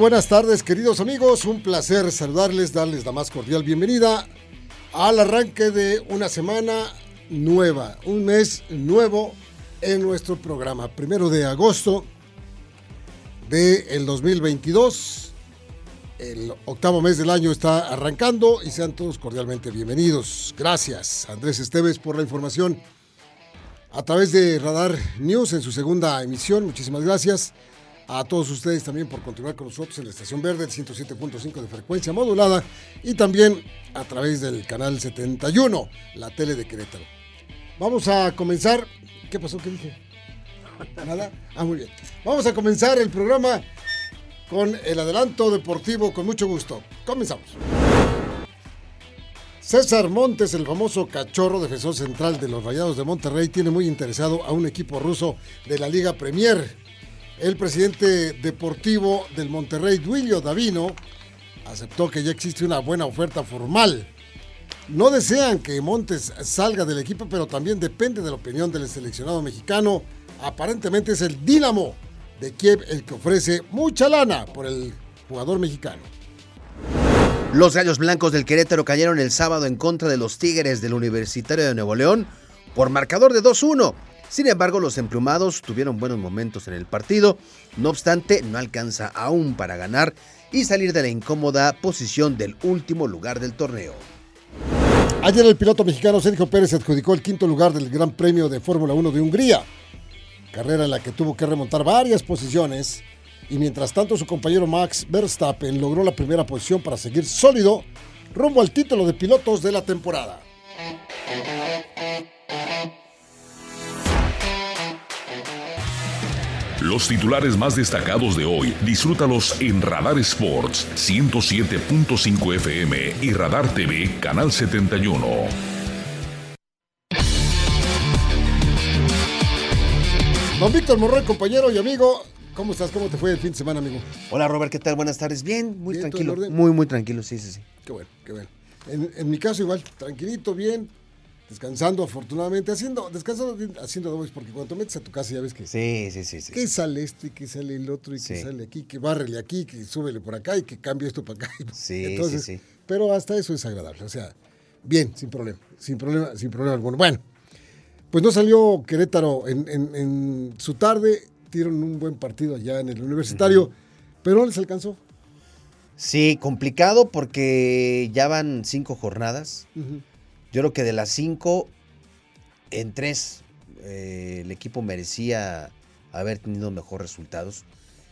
Buenas tardes, queridos amigos. Un placer saludarles, darles la más cordial bienvenida al arranque de una semana nueva, un mes nuevo en nuestro programa. Primero de agosto del el 2022. El octavo mes del año está arrancando y sean todos cordialmente bienvenidos. Gracias, Andrés Esteves, por la información a través de Radar News en su segunda emisión. Muchísimas gracias a todos ustedes también por continuar con nosotros en la estación verde, el 107.5 de frecuencia modulada y también a través del canal 71, la tele de Querétaro. Vamos a comenzar. ¿Qué pasó? ¿Qué dije? Nada. Ah, muy bien. Vamos a comenzar el programa con el adelanto deportivo con mucho gusto. Comenzamos. César Montes, el famoso cachorro defensor central de los Rayados de Monterrey, tiene muy interesado a un equipo ruso de la Liga Premier. El presidente deportivo del Monterrey, Duilio Davino, aceptó que ya existe una buena oferta formal. No desean que Montes salga del equipo, pero también depende de la opinión del seleccionado mexicano. Aparentemente es el Dinamo de Kiev el que ofrece mucha lana por el jugador mexicano. Los Gallos Blancos del Querétaro cayeron el sábado en contra de los Tigres del Universitario de Nuevo León por marcador de 2-1. Sin embargo, los emplumados tuvieron buenos momentos en el partido, no obstante, no alcanza aún para ganar y salir de la incómoda posición del último lugar del torneo. Ayer el piloto mexicano Sergio Pérez adjudicó el quinto lugar del Gran Premio de Fórmula 1 de Hungría, carrera en la que tuvo que remontar varias posiciones y mientras tanto su compañero Max Verstappen logró la primera posición para seguir sólido rumbo al título de pilotos de la temporada. Los titulares más destacados de hoy, disfrútalos en Radar Sports 107.5 FM y Radar TV Canal 71. Don Víctor Morroy, compañero y amigo, ¿cómo estás? ¿Cómo te fue el fin de semana, amigo? Hola Robert, ¿qué tal? Buenas tardes. Bien, muy Bien, ¿todo tranquilo. Muy, muy tranquilo, sí, sí, sí. Qué bueno, qué bueno. En, en mi caso igual, tranquilito, bien, descansando afortunadamente, haciendo, descansando, haciendo dobles, porque cuando te metes a tu casa ya ves que Sí, sí, sí, sí. que sale esto y que sale el otro y que Sí. sale aquí, que bárrele aquí, que súbele por acá y que cambie esto para acá. Sí, Entonces, sí, sí. Pero hasta eso es agradable, o sea, bien, sin problema, sin problema, sin problema alguno. Bueno, pues no salió Querétaro en, en- en su tarde, dieron un buen partido allá en el universitario, pero no les alcanzó. Sí, complicado porque ya van cinco jornadas. Ujú. Yo creo que de las cinco, en tres, eh, el equipo merecía haber tenido mejores resultados.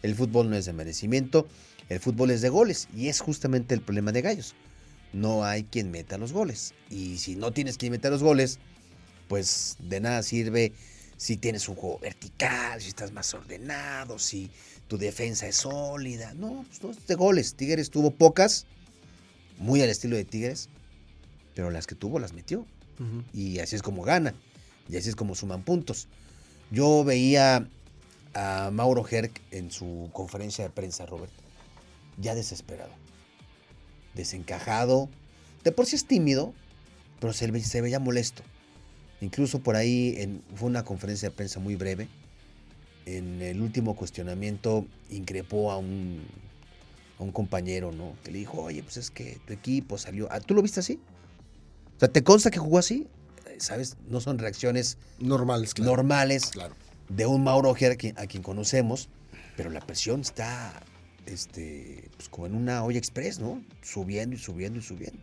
El fútbol no es de merecimiento, el fútbol es de goles. Y es justamente el problema de Gallos. No hay quien meta los goles. Y si no tienes quien meta los goles, pues de nada sirve si tienes un juego vertical, si estás más ordenado, si tu defensa es sólida. No, pues no es de goles. Tigres tuvo pocas, muy al estilo de Tigres, pero las que tuvo las metió. Y así es como gana. Y así es como suman puntos. Yo veía a Mauro Herc en su conferencia de prensa, Robert, ya desesperado. Desencajado. De por sí es tímido, pero se, ve- se veía molesto. Incluso por ahí en- fue una conferencia de prensa muy breve. En el último cuestionamiento increpó a un, a un compañero, ¿no? Que le dijo, oye, pues es que tu equipo salió. Ah, ¿Tú lo viste así? O sea, ¿te consta que jugó así? Eh, ¿Sabes? No son reacciones Normales, claro. normales Claro. de un Mauro Ojer a quien, conocemos, pero la presión está este, pues como en una olla express, ¿no? Subiendo y subiendo y subiendo.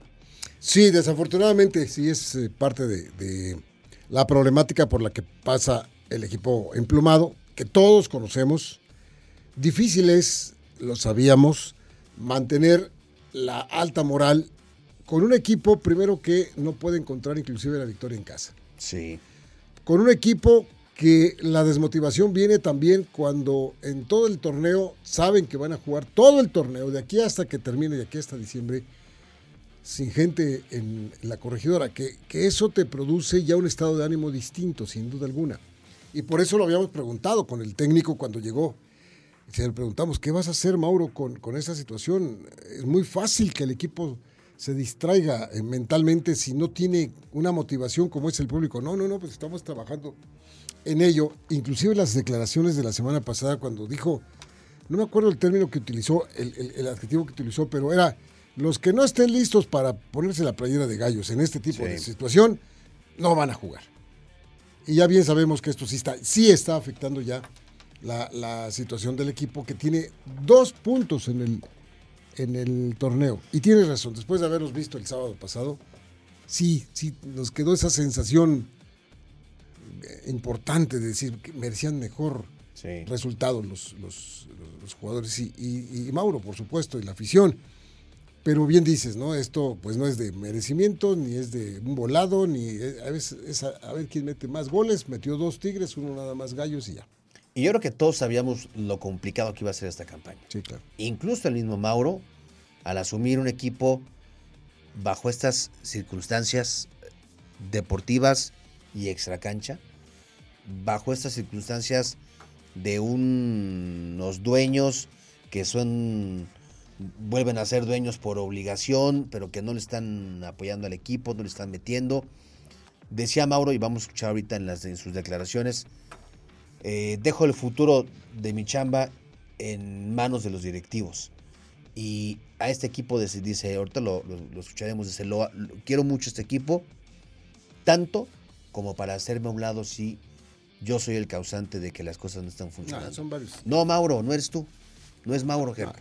Sí, desafortunadamente sí es eh, parte de, de la problemática por la que pasa el equipo emplumado, que todos conocemos. Difícil es, lo sabíamos, mantener la alta moral con un equipo primero que no puede encontrar inclusive la victoria en casa. Sí. Con un equipo que la desmotivación viene también cuando en todo el torneo saben que van a jugar todo el torneo, de aquí hasta que termine, de aquí hasta diciembre, sin gente en la corregidora, que, que eso te produce ya un estado de ánimo distinto, sin duda alguna. Y por eso lo habíamos preguntado con el técnico cuando llegó. Se le preguntamos, ¿qué vas a hacer, Mauro, con, con esta situación? Es muy fácil que el equipo se distraiga eh, mentalmente si no tiene una motivación como es el público. No, no, no, pues estamos trabajando en ello. Inclusive las declaraciones de la semana pasada cuando dijo, no me acuerdo el término que utilizó, el, adjetivo que utilizó, pero era los que no estén listos para ponerse la playera de gallos en este tipo de situación, no van a jugar. Y ya bien sabemos que esto sí está, sí está afectando ya la, situación del equipo que tiene dos puntos en el, en el torneo. Y tiene razón, después de haberlos visto el sábado pasado, sí, sí, nos quedó esa sensación importante de decir que merecían mejor resultados los, los, jugadores y, Mauro, por supuesto, y la afición. Pero bien dices, ¿no? Esto pues no es de merecimiento, ni es de un volado, ni eh, a veces es a, ver quién mete más goles. Metió dos Tigres, uno nada más Gallos y ya. Y yo creo que todos sabíamos lo complicado que iba a ser esta campaña. Sí, claro. Incluso el mismo Mauro, al asumir un equipo bajo estas circunstancias deportivas y extracancha, bajo estas circunstancias de unos dueños que son vuelven a ser dueños por obligación, pero que no le están apoyando al equipo, no le están metiendo. Decía Mauro, y vamos a escuchar ahorita en, las, sus declaraciones, eh, dejo el futuro de mi chamba en manos de los directivos. Y a este equipo dice, ahorita lo, escucharemos, dice, lo, quiero mucho este equipo, tanto como para hacerme a un lado si yo soy el causante de que las cosas no están funcionando. No, son varios. No, Mauro, no eres tú. No es Mauro, jefe.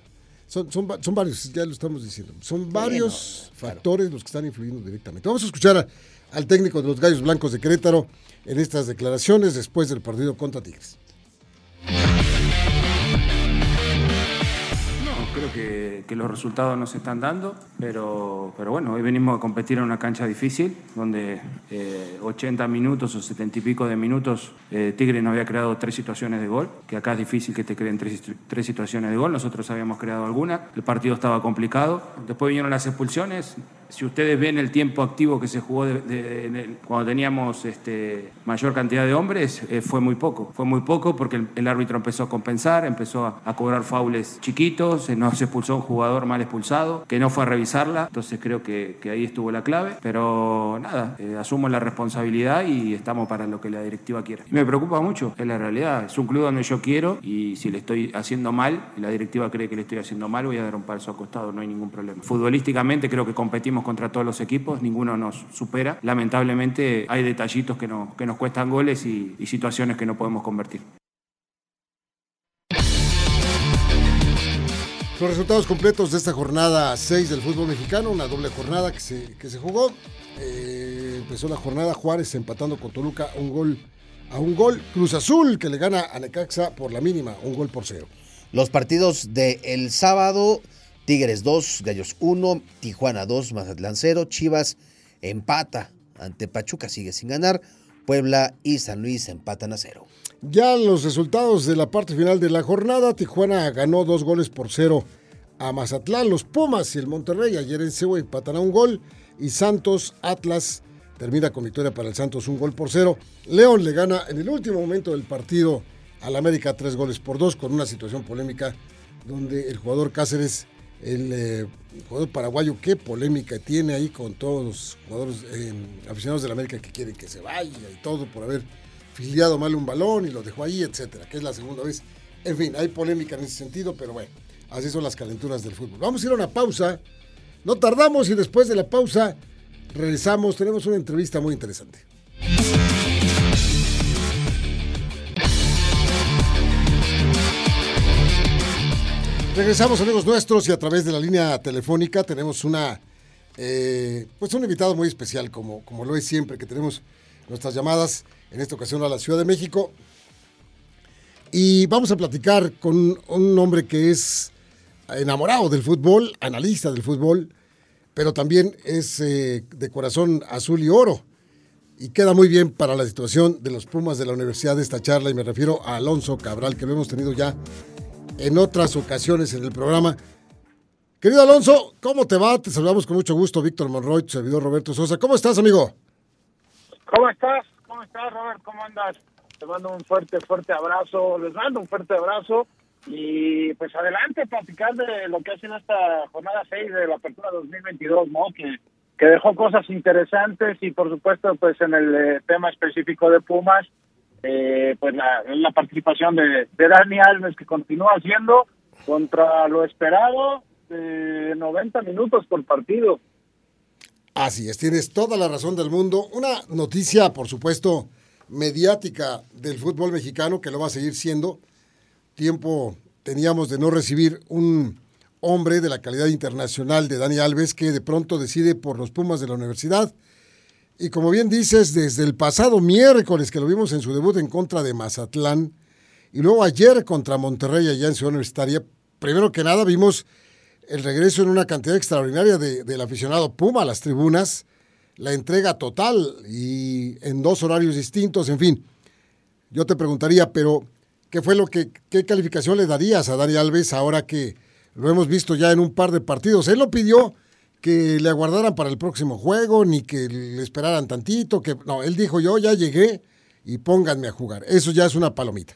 son, son, varios, ya lo estamos diciendo. Son varios factores los que están influyendo directamente. Vamos a escuchar al técnico de los Gallos Blancos de Querétaro en estas declaraciones después del partido contra Tigres. creo que, los resultados no se están dando, pero, pero bueno, hoy venimos a competir en una cancha difícil, donde 80 eh, minutos o 70 y pico de minutos eh, Tigre no había creado tres situaciones de gol, que acá es difícil que te creen tres, tres situaciones de gol, nosotros habíamos creado alguna, el partido estaba complicado, después vinieron las expulsiones, si ustedes ven el tiempo activo que se jugó cuando teníamos este, mayor cantidad de hombres, eh, fue muy poco. Fue muy poco porque el, árbitro empezó a compensar, empezó a, cobrar faules chiquitos, se nos expulsó un jugador mal expulsado, que no fue a revisarla. Entonces creo que, ahí estuvo la clave. Pero nada, eh, asumo la responsabilidad y estamos para lo que la directiva quiera. me preocupa mucho, es la realidad. Es un club donde yo quiero y si le estoy haciendo mal, y la directiva cree que le estoy haciendo mal, voy a dar un paso a costado, no hay ningún problema. Futbolísticamente creo que competimos contra todos los equipos, ninguno nos supera. Lamentablemente hay detallitos que, que nos cuestan goles y, situaciones que no podemos convertir. Los resultados completos de esta jornada 6 del fútbol mexicano, una doble jornada que se, que se jugó. Eh, empezó la jornada Juárez empatando con Toluca un gol a un gol. Cruz Azul que le gana a Necaxa por la mínima, un gol por cero. Los partidos del el sábado Tigres 2, Gallos 1, Tijuana 2, Mazatlán 0, Chivas empata ante Pachuca, sigue sin ganar, Puebla y San Luis empatan a 0. Ya los resultados de la parte final de la jornada, Tijuana ganó dos goles por cero a Mazatlán, los Pumas y el Monterrey ayer en Seúl empatan a un gol y Santos Atlas termina con victoria para el Santos un gol por cero. León le gana en el último momento del partido al América tres goles por dos con una situación polémica donde el jugador Cáceres el eh, jugador paraguayo, qué polémica tiene ahí con todos los jugadores eh, aficionados de la América que quieren que se vaya y todo por haber filiado mal un balón y lo dejó ahí, etcétera, que es la segunda vez. En fin, hay polémica en ese sentido, pero bueno, así son las calenturas del fútbol. Vamos a ir a una pausa, no tardamos y después de la pausa regresamos, tenemos una entrevista muy interesante. Regresamos amigos nuestros y a través de la línea telefónica tenemos una eh, pues un invitado muy especial como, como lo es siempre que tenemos nuestras llamadas en esta ocasión a la Ciudad de México. Y vamos a platicar con un hombre que es enamorado del fútbol, analista del fútbol, pero también es eh, de corazón azul y oro. Y queda muy bien para la situación de los Pumas de la Universidad de esta charla y me refiero a Alonso Cabral que lo hemos tenido ya en otras ocasiones en el programa. Querido Alonso, ¿cómo te va? Te saludamos con mucho gusto, Víctor Monroy, tu servidor Roberto Sosa. ¿Cómo estás, amigo? ¿Cómo estás? ¿Cómo estás, Robert? ¿Cómo andas? Te mando un fuerte, fuerte abrazo. Les mando un fuerte abrazo. Y pues adelante, platicar de lo que hace en esta jornada 6 de la apertura 2022, ¿no? Que, que dejó cosas interesantes y por supuesto, pues en el eh, tema específico de Pumas, eh, pues la, la participación de, Dani Alves que continúa haciendo contra lo esperado de 90 minutos por partido. Así es, tienes toda la razón del mundo. Una noticia, por supuesto, mediática del fútbol mexicano, que lo va a seguir siendo. Tiempo teníamos de no recibir un hombre de la calidad internacional de Dani Alves que de pronto decide por los Pumas de la universidad. Y como bien dices, desde el pasado miércoles que lo vimos en su debut en contra de Mazatlán y luego ayer contra Monterrey allá en Ciudad Universitaria, primero que nada vimos el regreso en una cantidad extraordinaria de, del aficionado Puma a las tribunas, la entrega total y en dos horarios distintos, en fin. Yo te preguntaría, pero ¿qué fue lo que, qué calificación le darías a Dani Alves ahora que lo hemos visto ya en un par de partidos? Él lo pidió que le aguardaran para el próximo juego, ni que le esperaran tantito, que no, él dijo yo ya llegué y pónganme a jugar. Eso ya es una palomita.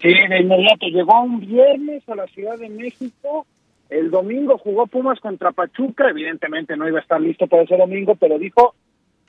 Sí, de inmediato. Llegó un viernes a la Ciudad de México el domingo jugó Pumas contra Pachuca, evidentemente no iba a estar listo para ese domingo, pero dijo,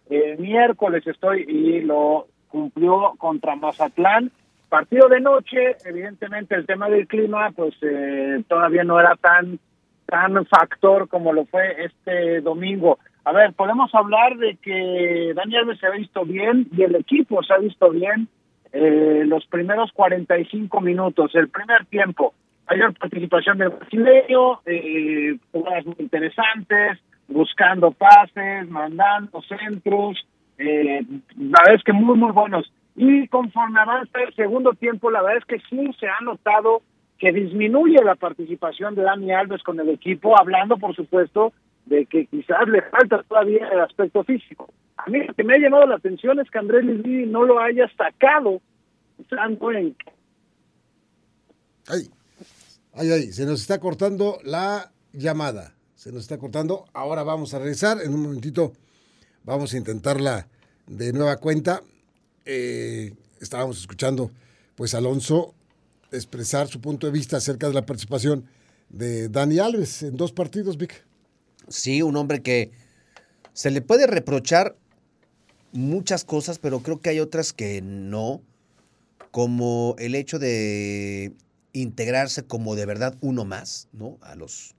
el miércoles estoy y lo cumplió contra Mazatlán. Partido de noche, evidentemente el tema del clima pues eh, todavía no era tan tan factor como lo fue este domingo. A ver, podemos hablar de que Daniel se ha visto bien y el equipo se ha visto bien eh, los primeros 45 minutos, el primer tiempo mayor participación del brasileño, eh, jugadas muy interesantes, buscando pases, mandando centros, eh, la verdad es que muy, muy buenos. Y conforme avanza el segundo tiempo, la verdad es que sí se ha notado que disminuye la participación de Dani Alves con el equipo, hablando, por supuesto, de que quizás le falta todavía el aspecto físico. A mí lo que me ha llamado la atención es que Andrés Lisbí no lo haya sacado tanto en... Ay. Ay, ay, se nos está cortando la llamada. Se nos está cortando. Ahora vamos a regresar. En un momentito vamos a intentarla de nueva cuenta. Eh, estábamos escuchando, pues, Alonso expresar su punto de vista acerca de la participación de Dani Alves en dos partidos, Vic. Sí, un hombre que se le puede reprochar muchas cosas, pero creo que hay otras que no, como el hecho de integrarse como de verdad uno más, ¿no? A los,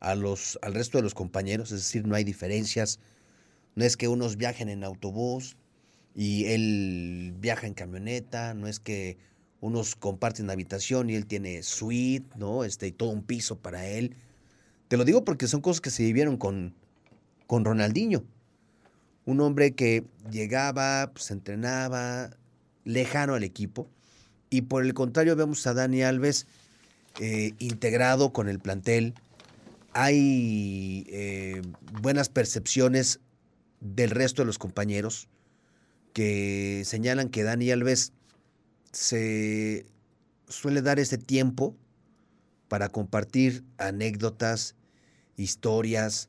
a los, al resto de los compañeros, es decir, no hay diferencias. No es que unos viajen en autobús y él viaja en camioneta, no es que unos comparten habitación y él tiene suite, ¿no? Este, y todo un piso para él. Te lo digo porque son cosas que se vivieron con, con Ronaldinho. Un hombre que llegaba, pues entrenaba, lejano al equipo, y por el contrario vemos a Dani Alves eh, integrado con el plantel. Hay eh, buenas percepciones del resto de los compañeros que señalan que Dani Alves se suele dar ese tiempo para compartir anécdotas, historias,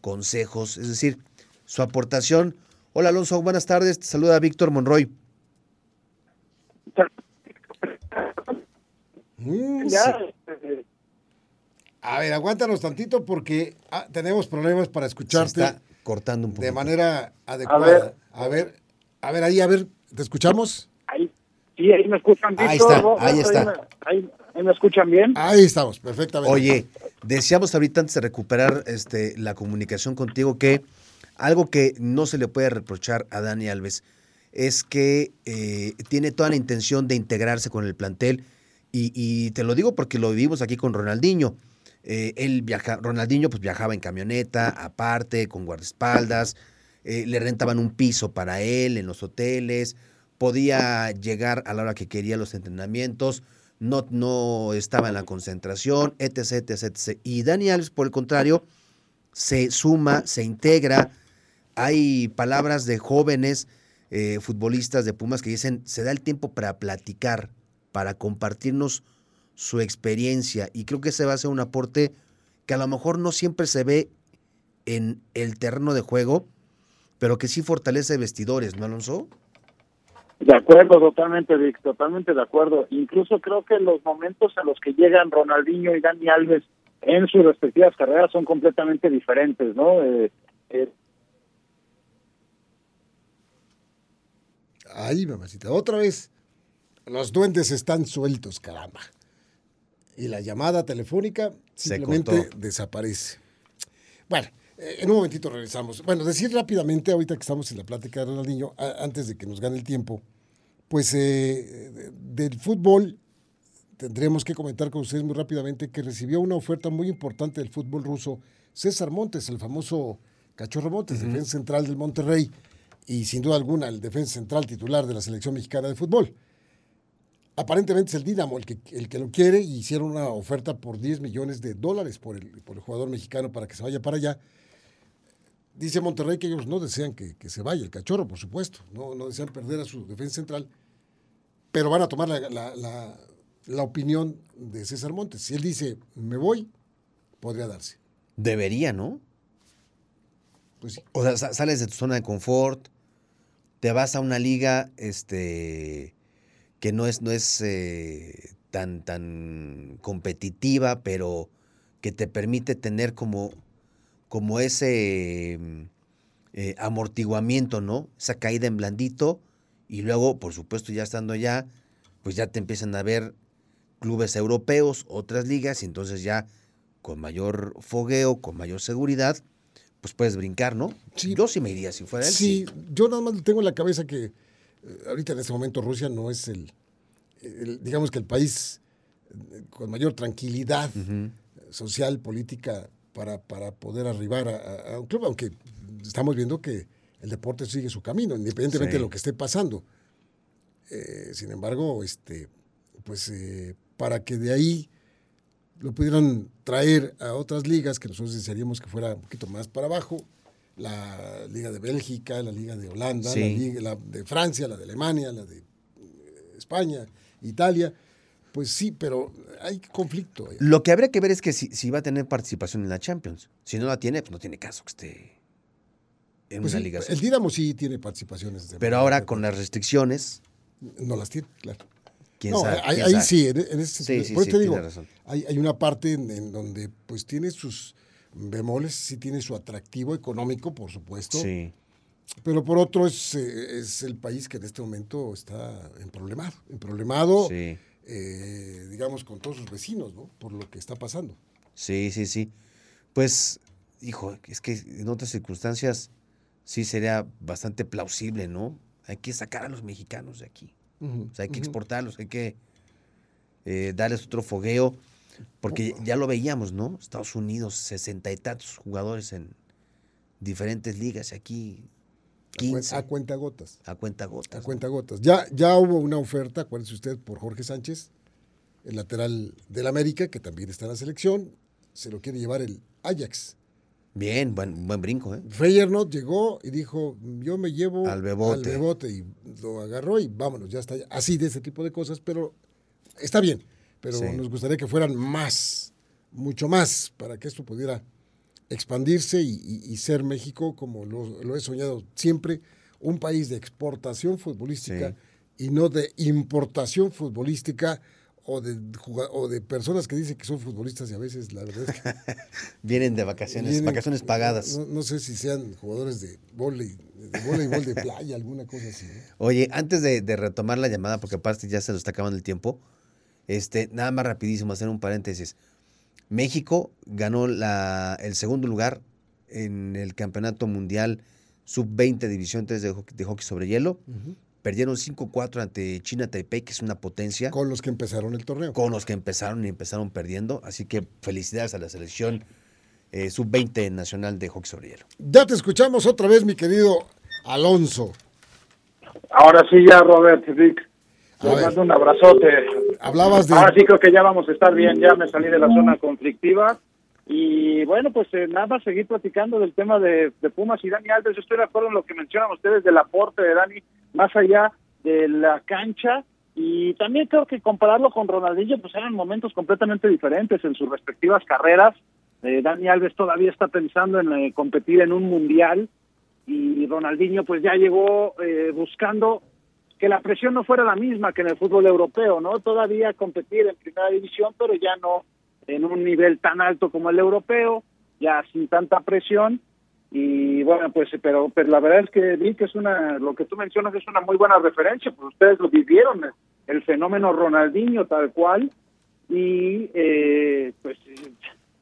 consejos, es decir, su aportación. Hola Alonso, buenas tardes, te saluda Víctor Monroy. Mm, ya. Este, a ver, aguántanos tantito porque ah, tenemos problemas para escucharte. cortando un De manera adecuada. A ver. a ver, ahí, a ver, ¿te escuchamos? Sí, ahí me escuchan bien. Ahí está, ahí está. Ahí, me escuchan bien. Ahí estamos, perfectamente. Oye, decíamos ahorita antes de recuperar este, la comunicación contigo que algo que no se le puede reprochar a Dani Alves es que eh, tiene toda la intención de integrarse con el plantel y, te lo digo porque lo vivimos aquí con Ronaldinho. Eh, él viaja, Ronaldinho pues viajaba en camioneta, aparte, con guardaespaldas, eh, le rentaban un piso para él en los hoteles, podía llegar a la hora que quería los entrenamientos, no, no estaba en la concentración, etc, etc, etc. Y Dani Alves, por el contrario, se suma, se integra. Hay palabras de jóvenes eh, futbolistas de Pumas que dicen, se da el tiempo para platicar, para compartirnos su experiencia y creo que ese va a ser un aporte que a lo mejor no siempre se ve en el terreno de juego, pero que sí fortalece vestidores, ¿no, Alonso? De acuerdo, totalmente, Vic, totalmente de acuerdo. Incluso creo que los momentos en los que llegan Ronaldinho y Dani Alves en sus respectivas carreras son completamente diferentes, ¿no? Eh, eh. Ay, mamacita, otra vez. Los duendes están sueltos, caramba. y la llamada telefónica simplemente desaparece. Bueno, eh, en un momentito regresamos. Bueno, decir rápidamente, ahorita que estamos en la plática de Ronaldinho, a- antes de que nos gane el tiempo, pues eh, de- del fútbol tendremos que comentar con ustedes muy rápidamente que recibió una oferta muy importante del fútbol ruso César Montes, el famoso Cachorro Montes, defensa central del Monterrey y sin duda alguna el defensa central titular de la selección mexicana de fútbol. Aparentemente es el Dinamo el que, el que lo quiere y hicieron una oferta por 10 millones de dólares por el, por el jugador mexicano para que se vaya para allá. Dice Monterrey que ellos no desean que, que se vaya el cachorro, por supuesto, no, no desean perder a su defensa central, pero van a tomar la, la- la- la opinión de César Montes. Si él dice, me voy, podría darse. Debería, ¿no? Pues sí. O sea, sa- sales de tu zona de confort, te vas a una liga este, que no es, no es eh, tan, tan competitiva, pero que te permite tener como, como ese mm, eh, amortiguamiento, ¿no? Esa caída en blandito y luego, por supuesto, ya estando allá, pues ya te empiezan a ver clubes europeos, otras ligas, y entonces ya con mayor fogueo, con mayor seguridad, pues puedes brincar, ¿no? Sí. Yo sí me iría si fuera él. Sí, yo nada más tengo en la cabeza que eh, ahorita en este momento Rusia no es el, el- digamos que el país eh, con mayor tranquilidad social, política, para, para poder arribar a, un club, aunque estamos viendo que el deporte sigue su camino, independientemente Sí. de lo que esté pasando. Eh, sin embargo, este, pues eh, para que de ahí lo pudieran traer a otras ligas que nosotros desearíamos que fuera un poquito más para abajo, la Liga de Bélgica, la Liga de Holanda, Sí. la Liga la de Francia, la de Alemania, la de eh, España, Italia, pues sí, pero hay conflicto. Lo que habría que ver es que si, si va a tener participación en la Champions. Si no la tiene, pues no tiene caso que esté en Pues una sí, liga. el Dinamo sí tiene participaciones. de- Pero ahora con las restricciones, No las tiene, claro. quién No, sabe. ahí, quién ahí sabe. sí, en, en ese sentido. sí, Por sí, eso te digo, hay, hay una parte en, en donde pues tiene sus bemoles, sí tiene su atractivo económico, por supuesto, Sí. pero por otro es, eh, es el país que en este momento está en problemado, en problemado, Sí. Eh, digamos, con todos sus vecinos, ¿no? Por lo que está pasando. Sí, sí, sí. Pues, hijo, es que en otras circunstancias sí sería bastante plausible, ¿no? Hay que sacar a los mexicanos de aquí. O sea, hay que exportarlos, hay que eh, darles otro fogueo, porque ya lo veíamos, ¿no? Estados Unidos, sesenta y tantos jugadores en diferentes ligas, y aquí 15 A cuenta gotas. a cuenta gotas. A cuenta gotas. Ya, ya hubo una oferta, acuérdese usted, por Jorge Sánchez, el lateral del América, que también está en la selección. Se lo quiere llevar el Ajax. Bien, buen, buen brinco, ¿eh? Feyenoord llegó y dijo, yo me llevo Al Bebote. al Bebote", y lo agarró y vámonos, ya está. Así de ese tipo de cosas, pero está bien. Pero Sí. nos gustaría que fueran más, mucho más, para que esto pudiera expandirse y, y- y ser México, como lo, lo he soñado siempre, un país de exportación futbolística y no de importación futbolística o de, o de personas que dicen que son futbolistas y a veces la verdad es que Vienen de vacaciones, Vienen- vacaciones pagadas. No, no sé si sean jugadores de volei, de voleibol de playa, alguna cosa así. Oye, antes de, de retomar la llamada, porque aparte ya se nos está acabando el tiempo, este, nada más rapidísimo, hacer un paréntesis. México ganó la, el segundo lugar en el Campeonato Mundial Sub-20 División 3 de, hockey- de hockey sobre hielo. Perdieron 5-4 ante China Taipei, que es una potencia, con, Con los que empezaron el torneo. los que empezaron y empezaron perdiendo. Así que felicidades a la selección eh, Sub-20 nacional de hockey sobre hielo. Ya te escuchamos otra vez, mi querido Alonso. Ahora sí ya, Robert, Rick. A Les ver. mando un abrazote. Hablabas de... Ahora sí creo que ya vamos a estar bien, ya me salí de la zona conflictiva. Y bueno, pues eh, nada seguir platicando del tema de, de Pumas y Dani Alves. Yo estoy de acuerdo en lo que mencionan ustedes del aporte de Dani, más allá de la cancha. Y también creo que compararlo con Ronaldinho, pues eran momentos completamente diferentes en sus respectivas carreras. Eh, Dani Alves todavía está pensando en eh, competir en un mundial y Ronaldinho pues ya llegó eh, buscando que la presión no fuera la misma que en el fútbol europeo, ¿no? Todavía competir en primera división, pero ya no en un nivel tan alto como el europeo, ya sin tanta presión. Y bueno, pues, pero, pero la verdad es que vi que es una, lo que tú mencionas es una muy buena referencia, pues ustedes lo vivieron, el fenómeno Ronaldinho tal cual, y eh, pues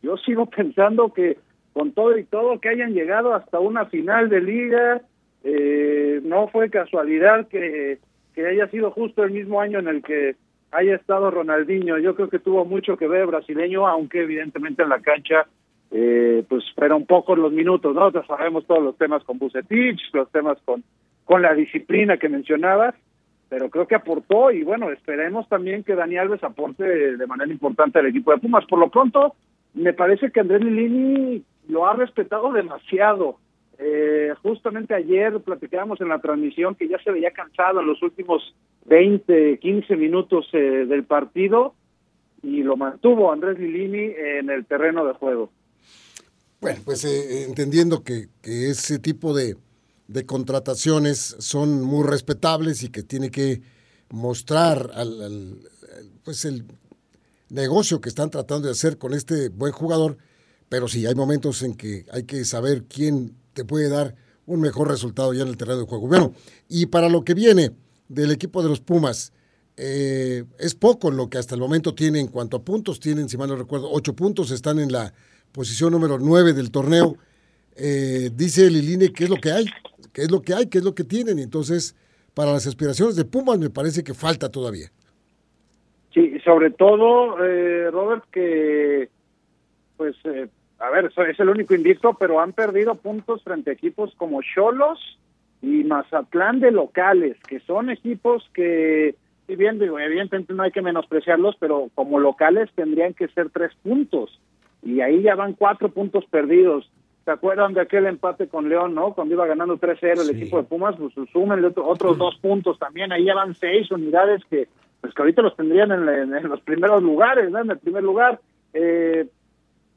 yo sigo pensando que con todo y todo que hayan llegado hasta una final de liga, eh, no fue casualidad que, haya sido justo el mismo año en el que haya estado Ronaldinho. Yo creo que tuvo mucho que ver brasileño, aunque evidentemente en la cancha eh, pues fueron pocos los minutos, ¿no? Ya sabemos todos los temas con Bucetich, los temas con, con la disciplina que mencionabas, pero creo que aportó y bueno, esperemos también que Dani Alves aporte de manera importante al equipo de Pumas. Por lo pronto, me parece que Andrés Lilini lo ha respetado demasiado. Eh, justamente ayer platicábamos en la transmisión que ya se veía cansado en los últimos 20, 15 minutos eh, del partido y lo mantuvo Andrés Lilini en el terreno de juego. Bueno, pues eh, entendiendo que, que, ese tipo de, de, contrataciones son muy respetables y que tiene que mostrar al, al, pues el negocio que están tratando de hacer con este buen jugador, pero sí hay momentos en que hay que saber quién te puede dar un mejor resultado ya en el terreno de juego. Bueno, y para lo que viene del equipo de los Pumas, eh, es poco lo que hasta el momento tiene en cuanto a puntos. Tienen, si mal no recuerdo, ocho puntos, están en la posición número nueve del torneo. Eh, dice Liline qué es lo que hay, qué es lo que hay, qué es lo que tienen. Entonces, para las aspiraciones de Pumas me parece que falta todavía. Sí, sobre todo, eh, Robert, que pues eh, a ver, es el único invicto, pero han perdido puntos frente a equipos como Cholos y Mazatlán de locales, que son equipos que, si bien digo, evidentemente no hay que menospreciarlos, pero como locales tendrían que ser tres puntos. Y ahí ya van cuatro puntos perdidos. ¿Se acuerdan de aquel empate con León, no? Cuando iba ganando 3-0 el equipo de Pumas, pues sumen otros dos puntos también. Ahí ya van seis unidades que, pues que ahorita los tendrían en, en los primeros lugares, ¿no? En el primer lugar. Eh,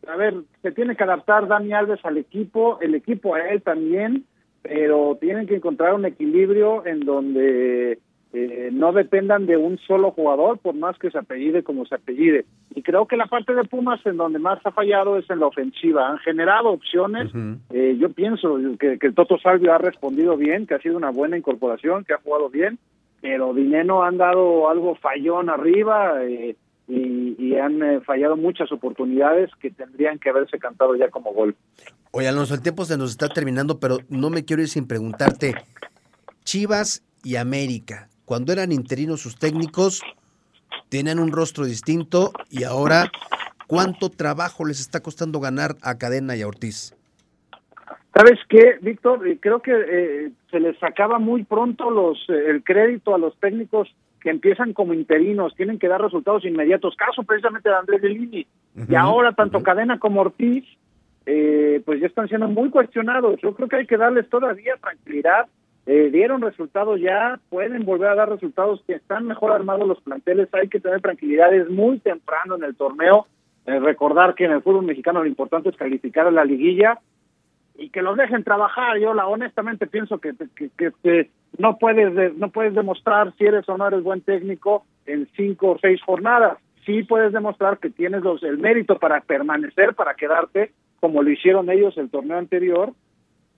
a ver, se tiene que adaptar Dani Alves al equipo, el equipo a él también, pero tienen que encontrar un equilibrio en donde eh, no dependan de un solo jugador, por más que se apellide como se apellide. Y creo que la parte de Pumas en donde más ha fallado es en la ofensiva. Han generado opciones. eh, yo pienso que, que el Toto Salvio ha respondido bien, que ha sido una buena incorporación, que ha jugado bien, pero Dineno han dado algo fallón arriba. Eh, y, y, han eh, fallado muchas oportunidades que tendrían que haberse cantado ya como gol. Oye, Alonso, el tiempo se nos está terminando, pero no me quiero ir sin preguntarte. Chivas y América, cuando eran interinos sus técnicos, tenían un rostro distinto y ahora, ¿cuánto trabajo les está costando ganar a Cadena y a Ortiz? ¿Sabes qué, Víctor? Creo que eh, se les sacaba muy pronto los eh, el crédito a los técnicos que empiezan como interinos, tienen que dar resultados inmediatos. Caso precisamente de Andrés Delini. Uh -huh, y ahora tanto uh -huh. Cadena como Ortiz, eh, pues ya están siendo muy cuestionados. Yo creo que hay que darles todavía tranquilidad. Eh, dieron resultados ya, pueden volver a dar resultados que están mejor armados los planteles. Hay que tener tranquilidad. Es muy temprano en el torneo. Eh, recordar que en el fútbol mexicano lo importante es calificar a la liguilla y que los dejen trabajar. Yo la honestamente pienso que, que, que, que no puedes de, no puedes demostrar si eres o no eres buen técnico en cinco o seis jornadas. Sí puedes demostrar que tienes los, el mérito para permanecer, para quedarte, como lo hicieron ellos el torneo anterior,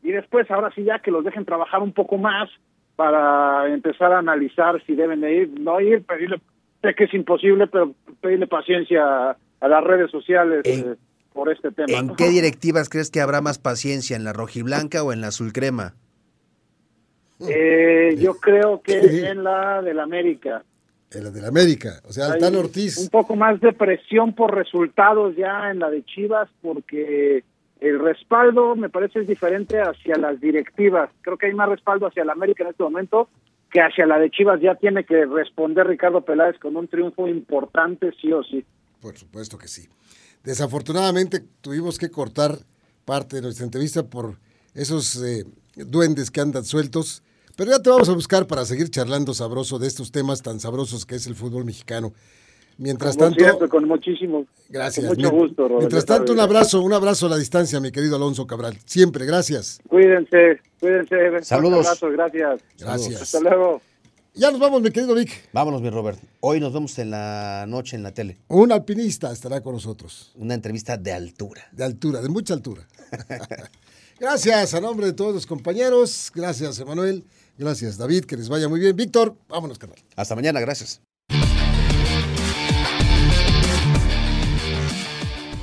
y después ahora sí ya que los dejen trabajar un poco más para empezar a analizar si deben de ir, no ir, pedirle, sé que es imposible, pero pedirle paciencia a, las redes sociales. Eh, por este tema. ¿En qué directivas crees que habrá más paciencia, en la rojiblanca o en la azul crema? Eh, yo creo que en la del América. En la del América, o sea, Altán Ortiz. Un poco más de presión por resultados ya en la de Chivas, porque el respaldo me parece es diferente hacia las directivas. Creo que hay más respaldo hacia el América en este momento que hacia la de Chivas. Ya tiene que responder Ricardo Peláez con un triunfo importante, sí o sí. Por supuesto que sí. Desafortunadamente tuvimos que cortar parte de nuestra entrevista por esos eh, duendes que andan sueltos, pero ya te vamos a buscar para seguir charlando sabroso de estos temas tan sabrosos que es el fútbol mexicano. Mientras Como tanto, siempre, con muchísimo, gracias. Con mucho gusto, Robert, Mientras tanto, un abrazo, un abrazo a la distancia, mi querido Alonso Cabral. Siempre, gracias. Cuídense, cuídense. Saludos. Un abrazo, gracias. Gracias. Hasta luego. Ya nos vamos, mi querido Vic. Vámonos, mi Robert. Hoy nos vemos en la noche en la tele. Un alpinista estará con nosotros. Una entrevista de altura. De altura, de mucha altura. gracias a nombre de todos los compañeros. Gracias, Emanuel. Gracias, David. Que les vaya muy bien. Víctor, vámonos, canal. Hasta mañana, gracias.